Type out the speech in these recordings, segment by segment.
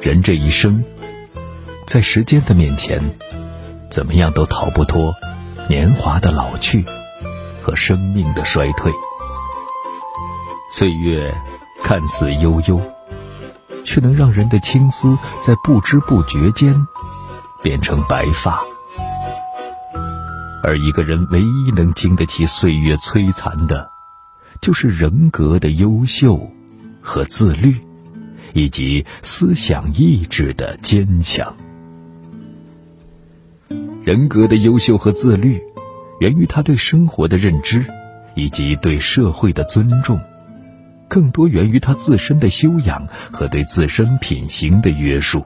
人这一生，在时间的面前，怎么样都逃不脱年华的老去和生命的衰退。岁月看似悠悠，却能让人的青丝在不知不觉间变成白发。而一个人唯一能经得起岁月摧残的，就是人格的优秀和自律。以及思想意志的坚强，人格的优秀和自律，源于他对生活的认知，以及对社会的尊重，更多源于他自身的修养和对自身品行的约束。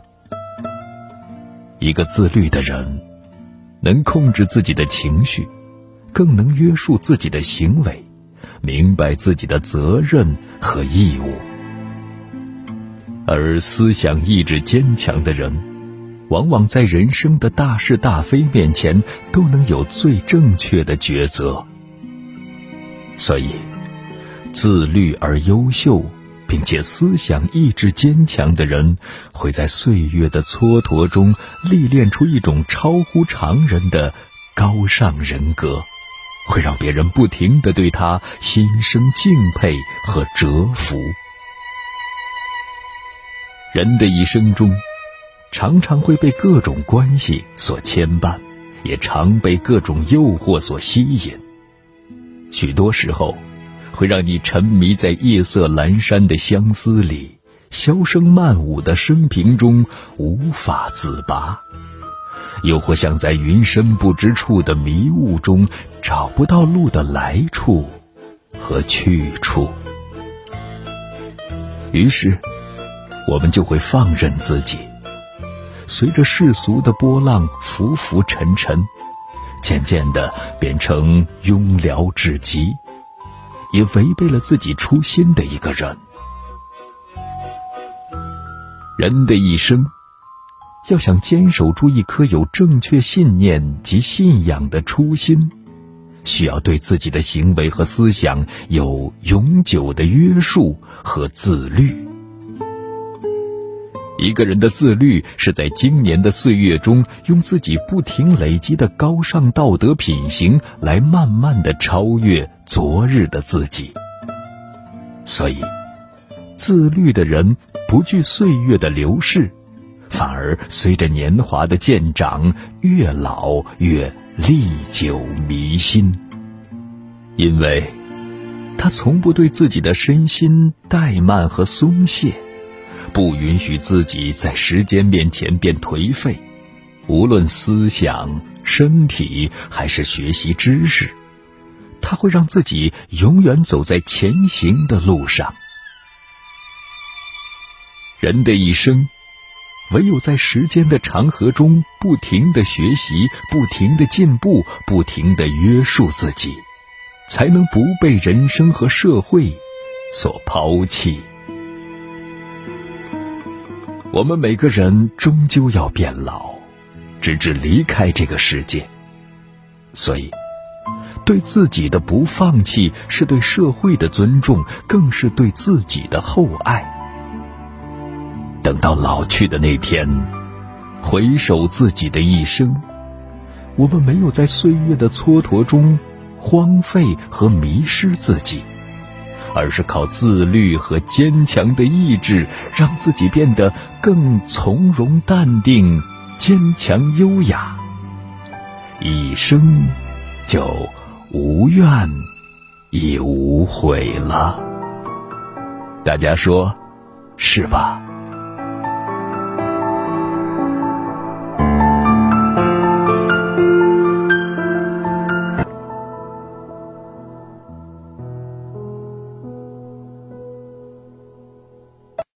一个自律的人，能控制自己的情绪，更能约束自己的行为，明白自己的责任和义务。而思想意志坚强的人，往往在人生的大是大非面前都能有最正确的抉择。所以，自律而优秀，并且思想意志坚强的人，会在岁月的蹉跎中历练出一种超乎常人的高尚人格，会让别人不停的对他心生敬佩和折服。人的一生中，常常会被各种关系所牵绊，也常被各种诱惑所吸引。许多时候，会让你沉迷在夜色阑珊的相思里，箫声曼舞的生平中无法自拔；又或像在云深不知处的迷雾中，找不到路的来处和去处。于是。我们就会放任自己，随着世俗的波浪浮浮沉沉，渐渐的变成庸聊至极，也违背了自己初心的一个人。人的一生，要想坚守住一颗有正确信念及信仰的初心，需要对自己的行为和思想有永久的约束和自律。一个人的自律，是在今年的岁月中，用自己不停累积的高尚道德品行，来慢慢的超越昨日的自己。所以，自律的人不惧岁月的流逝，反而随着年华的渐长，越老越历久弥新。因为，他从不对自己的身心怠慢和松懈。不允许自己在时间面前变颓废，无论思想、身体还是学习知识，他会让自己永远走在前行的路上。人的一生，唯有在时间的长河中不停的学习、不停的进步、不停的约束自己，才能不被人生和社会所抛弃。我们每个人终究要变老，直至离开这个世界。所以，对自己的不放弃，是对社会的尊重，更是对自己的厚爱。等到老去的那天，回首自己的一生，我们没有在岁月的蹉跎中荒废和迷失自己。而是靠自律和坚强的意志，让自己变得更从容淡定、坚强优雅，一生就无怨亦无悔了。大家说，是吧？